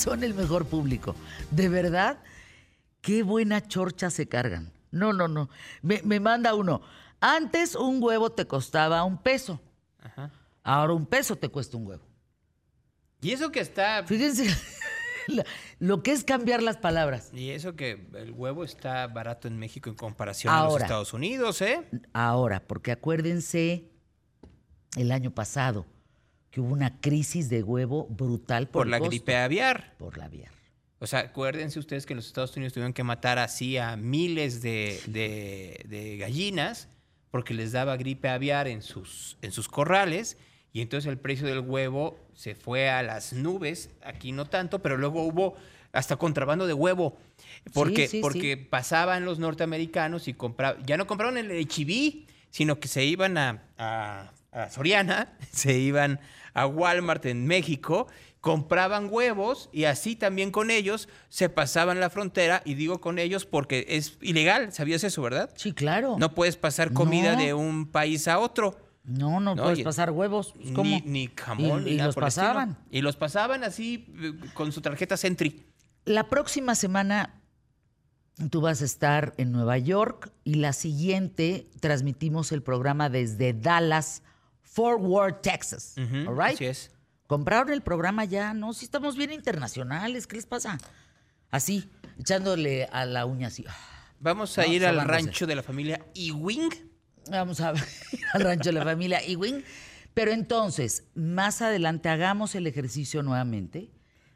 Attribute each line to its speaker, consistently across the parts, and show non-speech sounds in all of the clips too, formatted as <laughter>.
Speaker 1: son el mejor público. De verdad, qué buena chorcha se cargan. No, no, no. Me, me manda uno. Antes un huevo te costaba un peso.
Speaker 2: Ajá.
Speaker 1: Ahora un peso te cuesta un huevo.
Speaker 2: Y eso que está.
Speaker 1: Fíjense <laughs> lo que es cambiar las palabras.
Speaker 2: Y eso que el huevo está barato en México en comparación a los. Estados Unidos, ¿eh?
Speaker 1: Ahora, porque acuérdense el año pasado que hubo una crisis de huevo brutal por,
Speaker 2: Por la
Speaker 1: costo.
Speaker 2: gripe aviar.
Speaker 1: Por la aviar.
Speaker 2: O sea, acuérdense ustedes que en los Estados Unidos tuvieron que matar así a miles de, de- de gallinas porque les daba gripe aviar en sus, en sus corrales y entonces el precio del huevo se fue a las nubes, aquí no tanto, pero luego hubo hasta contrabando de huevo porque,
Speaker 1: sí, sí.
Speaker 2: porque pasaban los norteamericanos y compraban, ya no compraron el HIV, sino que se iban a, a- a Soriana, <laughs> se iban a Walmart en México, compraban huevos y así también con ellos se pasaban la frontera, y digo con ellos porque es ilegal, ¿sabías eso, verdad?
Speaker 1: Sí, claro.
Speaker 2: No puedes pasar comida
Speaker 1: No.
Speaker 2: de un país a otro.
Speaker 1: No, no,
Speaker 2: No,
Speaker 1: puedes
Speaker 2: y-
Speaker 1: pasar huevos. Pues, ¿Cómo?
Speaker 2: Ni, ni jamón.
Speaker 1: Y,
Speaker 2: ni
Speaker 1: y
Speaker 2: nada
Speaker 1: los
Speaker 2: por el estilo.
Speaker 1: pasaban.
Speaker 2: Y los pasaban así eh, con su tarjeta Sentry.
Speaker 1: La próxima semana tú vas a estar en Nueva York y la siguiente transmitimos el programa desde Dallas, Fort Worth, Texas.
Speaker 2: Ujú,
Speaker 1: All right?
Speaker 2: Así es.
Speaker 1: ¿Compraron el programa ya? No, si estamos bien internacionales. ¿Qué les pasa? Así, echándole a la uña así.
Speaker 2: Vamos a
Speaker 1: No,
Speaker 2: ir al rancho de la familia Ewing.
Speaker 1: Vamos a ver <laughs> al rancho de la familia Ewing. Pero entonces, más adelante hagamos el ejercicio nuevamente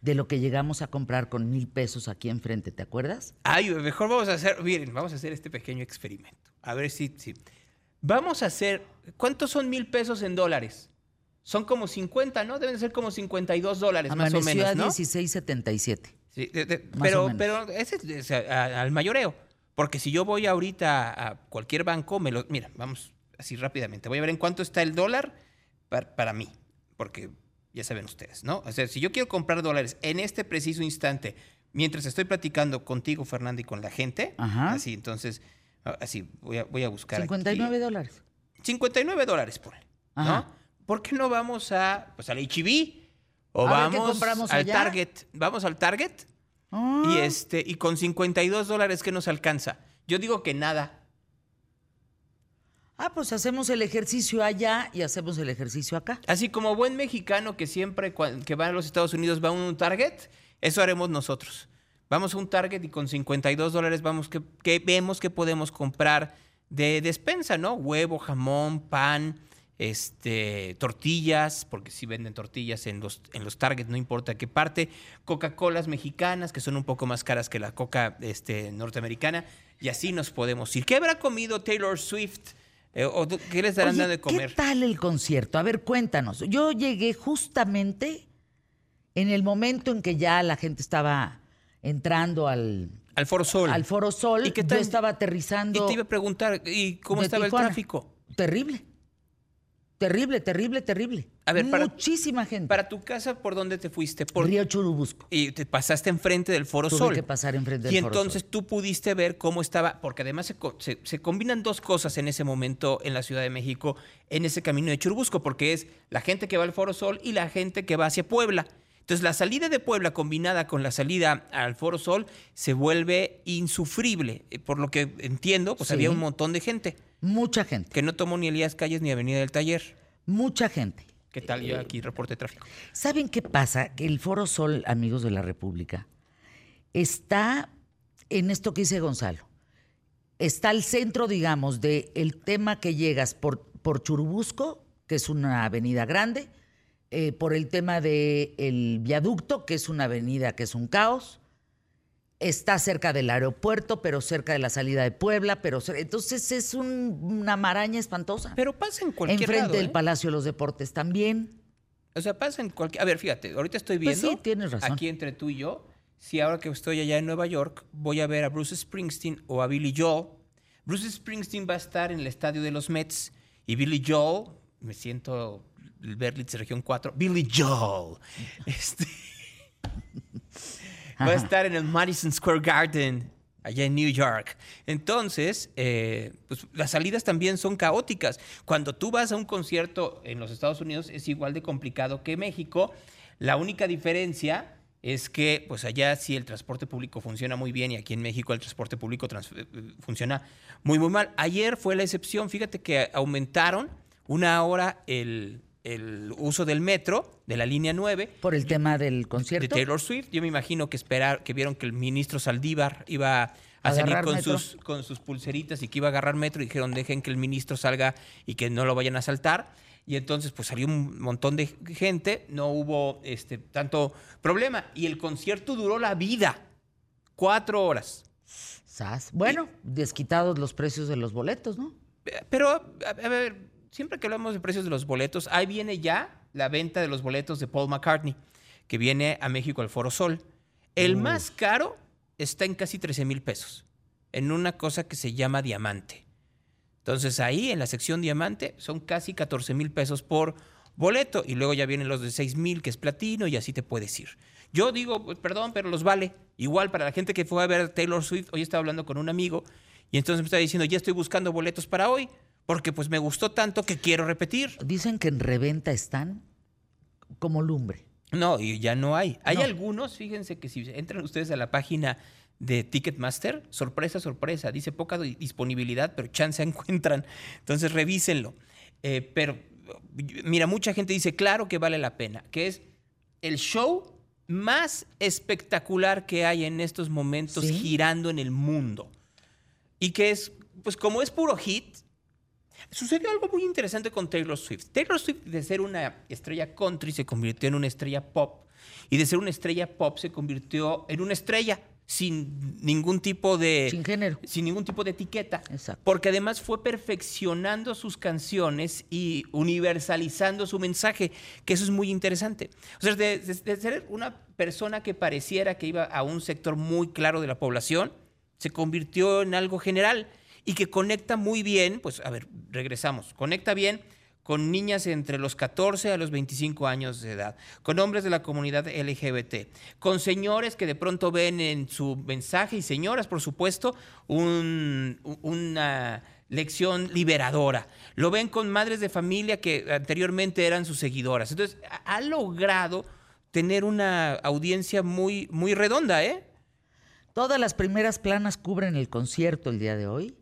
Speaker 1: de lo que llegamos a comprar con mil pesos aquí enfrente, ¿te acuerdas?
Speaker 2: Ay, mejor vamos a hacer, miren, vamos a hacer este pequeño experimento. A ver si, si. Vamos a hacer, ¿cuántos son mil pesos en dólares? Son como 50, ¿no? Deben ser como 52 dólares más o menos,
Speaker 1: a
Speaker 2: ¿no?
Speaker 1: 16.77.
Speaker 2: Sí, de- de- pero, pero ese es al mayoreo. Porque si yo voy ahorita a cualquier banco, me lo. Mira, vamos así rápidamente. Voy a ver en cuánto está el dólar para, para mí. Porque ya saben ustedes, ¿no? O sea, si yo quiero comprar dólares en este preciso instante, mientras estoy platicando contigo, Fernanda, y con la gente,
Speaker 1: Ajá.
Speaker 2: así, entonces, así, voy a, voy a buscar. aquí.
Speaker 1: 59 dólares.
Speaker 2: 59 dólares por él, ¿no?
Speaker 1: Ajá.
Speaker 2: ¿Por qué no vamos a, pues al HB? O
Speaker 1: A ver, ¿qué
Speaker 2: vamos al
Speaker 1: allá?
Speaker 2: Target. Vamos al Target
Speaker 1: Ah,
Speaker 2: y este y con 52 dólares ¿qué nos alcanza? Yo digo que nada.
Speaker 1: Ah, pues hacemos el ejercicio allá y hacemos el ejercicio acá.
Speaker 2: Así como buen mexicano que siempre que va a los Estados Unidos va a un Target, eso haremos nosotros. Vamos a un Target y con 52 dólares vamos que, que vemos que podemos comprar de despensa, ¿no? Huevo, jamón, pan, este, tortillas, porque si venden tortillas en los, en los Target, no importa qué parte, Coca-Colas mexicanas, que son un poco más caras que la Coca este, norteamericana, y así nos podemos ir. ¿Qué habrá comido Taylor Swift? Eh, o ¿Qué les darán
Speaker 1: Oye,
Speaker 2: de comer?
Speaker 1: ¿Qué tal el concierto? A ver, cuéntanos. Yo llegué justamente en el momento en que ya la gente estaba entrando al,
Speaker 2: Al Foro Sol.
Speaker 1: al Foro Sol.
Speaker 2: ¿Y qué
Speaker 1: Yo
Speaker 2: tal?
Speaker 1: estaba aterrizando.
Speaker 2: Y te iba a preguntar, ¿y cómo estaba
Speaker 1: Tijuana.
Speaker 2: el tráfico?
Speaker 1: Terrible. Terrible, terrible, terrible.
Speaker 2: A ver, para-
Speaker 1: Muchísima gente.
Speaker 2: Para tu casa, ¿por dónde te fuiste? Por...
Speaker 1: Río Churubusco.
Speaker 2: Y te pasaste enfrente del Foro
Speaker 1: Tuve
Speaker 2: Sol.
Speaker 1: que pasar enfrente del
Speaker 2: Y
Speaker 1: Foro
Speaker 2: entonces
Speaker 1: Sol.
Speaker 2: tú pudiste ver cómo estaba, porque además se- se combinan dos cosas en ese momento en la Ciudad de México, en ese camino de Churubusco, porque es la gente que va al Foro Sol y la gente que va hacia Puebla. Entonces la salida de Puebla combinada con la salida al Foro Sol se vuelve insufrible. Eh, Por lo que entiendo, pues
Speaker 1: Sí.
Speaker 2: había un montón de gente
Speaker 1: Mucha gente.
Speaker 2: que no tomó ni Elías Calles ni Avenida del Taller.
Speaker 1: Mucha gente.
Speaker 2: ¿Qué tal? Yo aquí reporte de tráfico.
Speaker 1: ¿Saben qué pasa? Que el Foro Sol, amigos de la República, está en esto que dice Gonzalo. Está al centro, digamos, del el tema que llegas por, por Churubusco, que es una avenida grande, eh, por el tema del viaducto, que es una avenida que es un caos. Está cerca del aeropuerto, pero cerca de la salida de Puebla, pero entonces es un- una maraña espantosa.
Speaker 2: Pero pasa en cualquier
Speaker 1: Enfrente
Speaker 2: lado,
Speaker 1: del
Speaker 2: ¿eh?
Speaker 1: Palacio de los Deportes también.
Speaker 2: O sea, pasa en cualquier... A ver, fíjate, ahorita estoy
Speaker 1: Pues
Speaker 2: viendo...
Speaker 1: sí, tienes razón.
Speaker 2: Aquí entre tú y yo, si ahora que estoy allá en Nueva York, voy a ver a Bruce Springsteen o a Billy Joel. Bruce Springsteen va a estar en el estadio de los Mets y Billy Joel, me siento Berlitz Región 4, Billy Joel. Este, <laughs> va a estar en el Madison Square Garden, allá en New York. Entonces, eh, pues, las salidas también son caóticas. Cuando tú vas a un concierto en los Estados Unidos es igual de complicado que México. La única diferencia es que pues allá sí el transporte público funciona muy bien y aquí en México el transporte público eh, funciona muy muy mal. Ayer fue la excepción, fíjate que aumentaron una hora el, el uso del metro de la línea 9
Speaker 1: Por el tema del
Speaker 2: de
Speaker 1: concierto.
Speaker 2: Taylor Swift. Yo me imagino que esperar, que vieron que el ministro Saldívar iba a
Speaker 1: ¿A
Speaker 2: salir con
Speaker 1: metro?
Speaker 2: sus, con sus pulseritas y que iba a agarrar metro y dijeron dejen que el ministro salga y que no lo vayan a asaltar. Y entonces pues salió un montón de gente, no hubo este, tanto problema. Y el concierto duró la vida, cuatro horas.
Speaker 1: Sas. Bueno, desquitados los precios de los boletos, ¿no?
Speaker 2: Pero, a, a ver, siempre que hablamos de precios de los boletos, ahí viene ya la venta de los boletos de Paul McCartney, que viene a México al Foro Sol. El más caro está en casi 13 mil pesos, en una cosa que se llama diamante. Entonces ahí en la sección diamante son casi 14 mil pesos por boleto y luego ya vienen los de 6 mil que es platino y así te puedes ir. Yo digo, pues, perdón, pero los vale. Igual para la gente que fue a ver Taylor Swift, hoy estaba hablando con un amigo y entonces me estaba diciendo, ya estoy buscando boletos para hoy porque pues me gustó tanto que quiero repetir.
Speaker 1: Dicen que en reventa están como lumbre.
Speaker 2: No, y ya no hay. Hay
Speaker 1: No.
Speaker 2: algunos, fíjense que si entran ustedes a la página de Ticketmaster, sorpresa, sorpresa, dice poca di- disponibilidad, pero chance <laughs> encuentran. Entonces revísenlo. Eh, pero mira, mucha gente dice, claro que vale la pena, que es el show más espectacular que hay en estos momentos
Speaker 1: Sí.
Speaker 2: girando en el mundo. Y que es, pues como es puro hit, Sucedió algo muy interesante con Taylor Swift. Taylor Swift, de ser una estrella country, se convirtió en una estrella pop. Y de ser una estrella pop, se convirtió en una estrella sin ningún tipo de.
Speaker 1: Sin género.
Speaker 2: Sin ningún tipo de etiqueta.
Speaker 1: Exacto.
Speaker 2: Porque además fue perfeccionando sus canciones y universalizando su mensaje, que eso es muy interesante. O sea, de, de- de ser una persona que pareciera que iba a un sector muy claro de la población, se convirtió en algo general y que conecta muy bien, pues a ver, regresamos, conecta bien con niñas entre los 14 a los 25 años de edad, con hombres de la comunidad LGBT, con señores que de pronto ven en su mensaje, y señoras, por supuesto, una lección liberadora. Lo ven con madres de familia que anteriormente eran sus seguidoras. Entonces, ha logrado tener una audiencia muy, muy redonda, ¿eh?
Speaker 1: Todas las primeras planas cubren el concierto el día de hoy.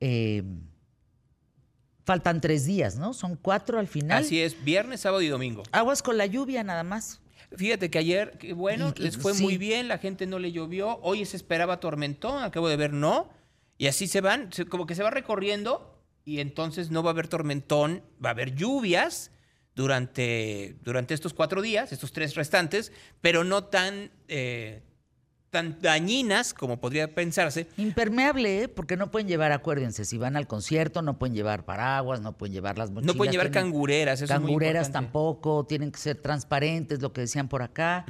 Speaker 1: Eh, faltan tres días, ¿no? Son cuatro al final.
Speaker 2: Así es, viernes, sábado y domingo.
Speaker 1: Aguas con la lluvia nada más.
Speaker 2: Fíjate que ayer, que bueno,
Speaker 1: Y-
Speaker 2: les fue
Speaker 1: sí.
Speaker 2: muy bien, la gente no le llovió, hoy se esperaba tormentón, acabo de ver no, y así se van, como que se va recorriendo y entonces no va a haber tormentón, va a haber lluvias durante, durante estos cuatro días, estos tres restantes, pero no tan, eh, tan dañinas como podría pensarse.
Speaker 1: Impermeable, ¿eh? Porque no pueden llevar, acuérdense, si van al concierto, no pueden llevar paraguas, no pueden llevar las mochilas.
Speaker 2: No pueden llevar
Speaker 1: tienen-
Speaker 2: cangureras, eso es muy
Speaker 1: Cangureras tampoco, tienen que ser transparentes, lo que decían por acá.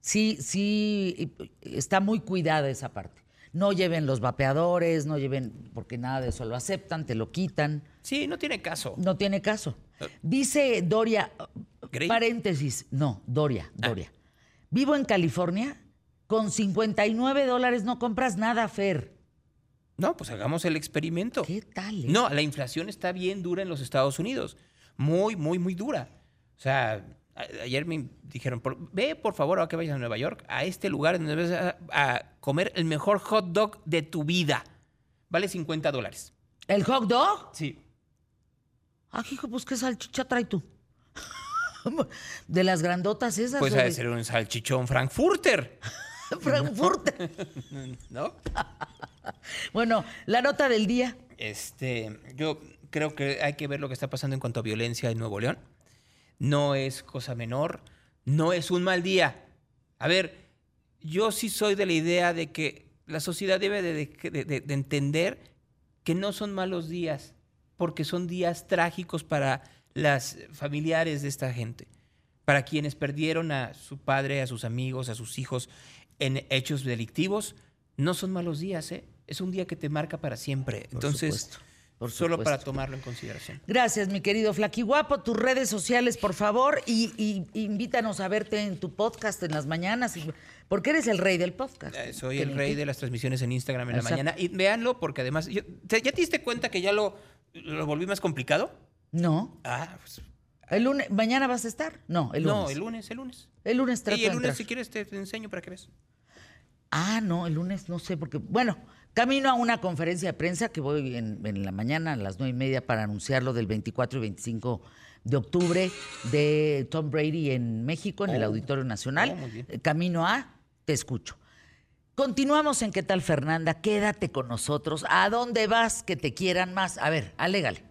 Speaker 1: Sí, sí, está muy cuidada esa parte. No lleven los vapeadores, no lleven, porque nada de eso lo aceptan, te lo quitan.
Speaker 2: Sí, no tiene caso.
Speaker 1: No tiene caso. Dice Doria, paréntesis, no, Doria,
Speaker 2: Ah.
Speaker 1: Doria. Vivo en California, con 59 dólares no compras nada, Fer.
Speaker 2: No, pues hagamos el experimento.
Speaker 1: ¿Qué tal? eh?
Speaker 2: No, la inflación está bien dura en los Estados Unidos. Muy, muy, muy dura. O sea, ayer me dijeron, ve por favor, a que vayas a Nueva York, a este lugar donde vas a, a comer el mejor hot dog de tu vida. Vale 50 dólares.
Speaker 1: ¿El hot dog?
Speaker 2: Sí.
Speaker 1: Ah, hijo, pues qué salchicha trae tú. <laughs> De las grandotas esas.
Speaker 2: Pues ha
Speaker 1: de
Speaker 2: ser un salchichón Frankfurter. <laughs>
Speaker 1: Frankfurt.
Speaker 2: ¿No? <laughs> <laughs>
Speaker 1: bueno, la nota del día.
Speaker 2: Este, yo creo que hay que ver lo que está pasando en cuanto a violencia en Nuevo León. No es cosa menor, no es un mal día. A ver, yo sí soy de la idea de que la sociedad debe de, de- de- de entender que no son malos días, porque son días trágicos para las familiares de esta gente, para quienes perdieron a su padre, a sus amigos, a sus hijos en hechos delictivos. No son malos días, ¿eh? Es un día que te marca para siempre.
Speaker 1: Por
Speaker 2: Entonces,
Speaker 1: supuesto, por
Speaker 2: solo para tomarlo en consideración.
Speaker 1: Gracias, mi querido Flaquiguapo. Tus redes sociales, por favor, y, y- invítanos a verte en tu podcast en las mañanas, porque eres el rey del podcast.
Speaker 2: Eh, Soy el rey de las transmisiones en Instagram en
Speaker 1: Exacto.
Speaker 2: la mañana. Y véanlo porque además, yo- ¿te- ¿ya te diste cuenta que ya lo, lo volví más complicado?
Speaker 1: No.
Speaker 2: Ah, pues,
Speaker 1: El lunes, ¿Mañana vas a estar? No, el lunes.
Speaker 2: No, el lunes, el lunes.
Speaker 1: El lunes trato
Speaker 2: Y el
Speaker 1: de
Speaker 2: lunes,
Speaker 1: entrar.
Speaker 2: si quieres, te, te enseño para que veas.
Speaker 1: Ah, no, el lunes no sé, porque, bueno, camino a una conferencia de prensa que voy en, en la mañana a las nueve y media para anunciar lo del 24 y 25 de octubre de Tom Brady en México, en el
Speaker 2: Oh.
Speaker 1: Auditorio Nacional.
Speaker 2: Oh, muy bien.
Speaker 1: Eh, Camino a, te escucho. Continuamos en ¿Qué tal, Fernanda? Quédate con nosotros. ¿A dónde vas que te quieran más? A ver, alégale.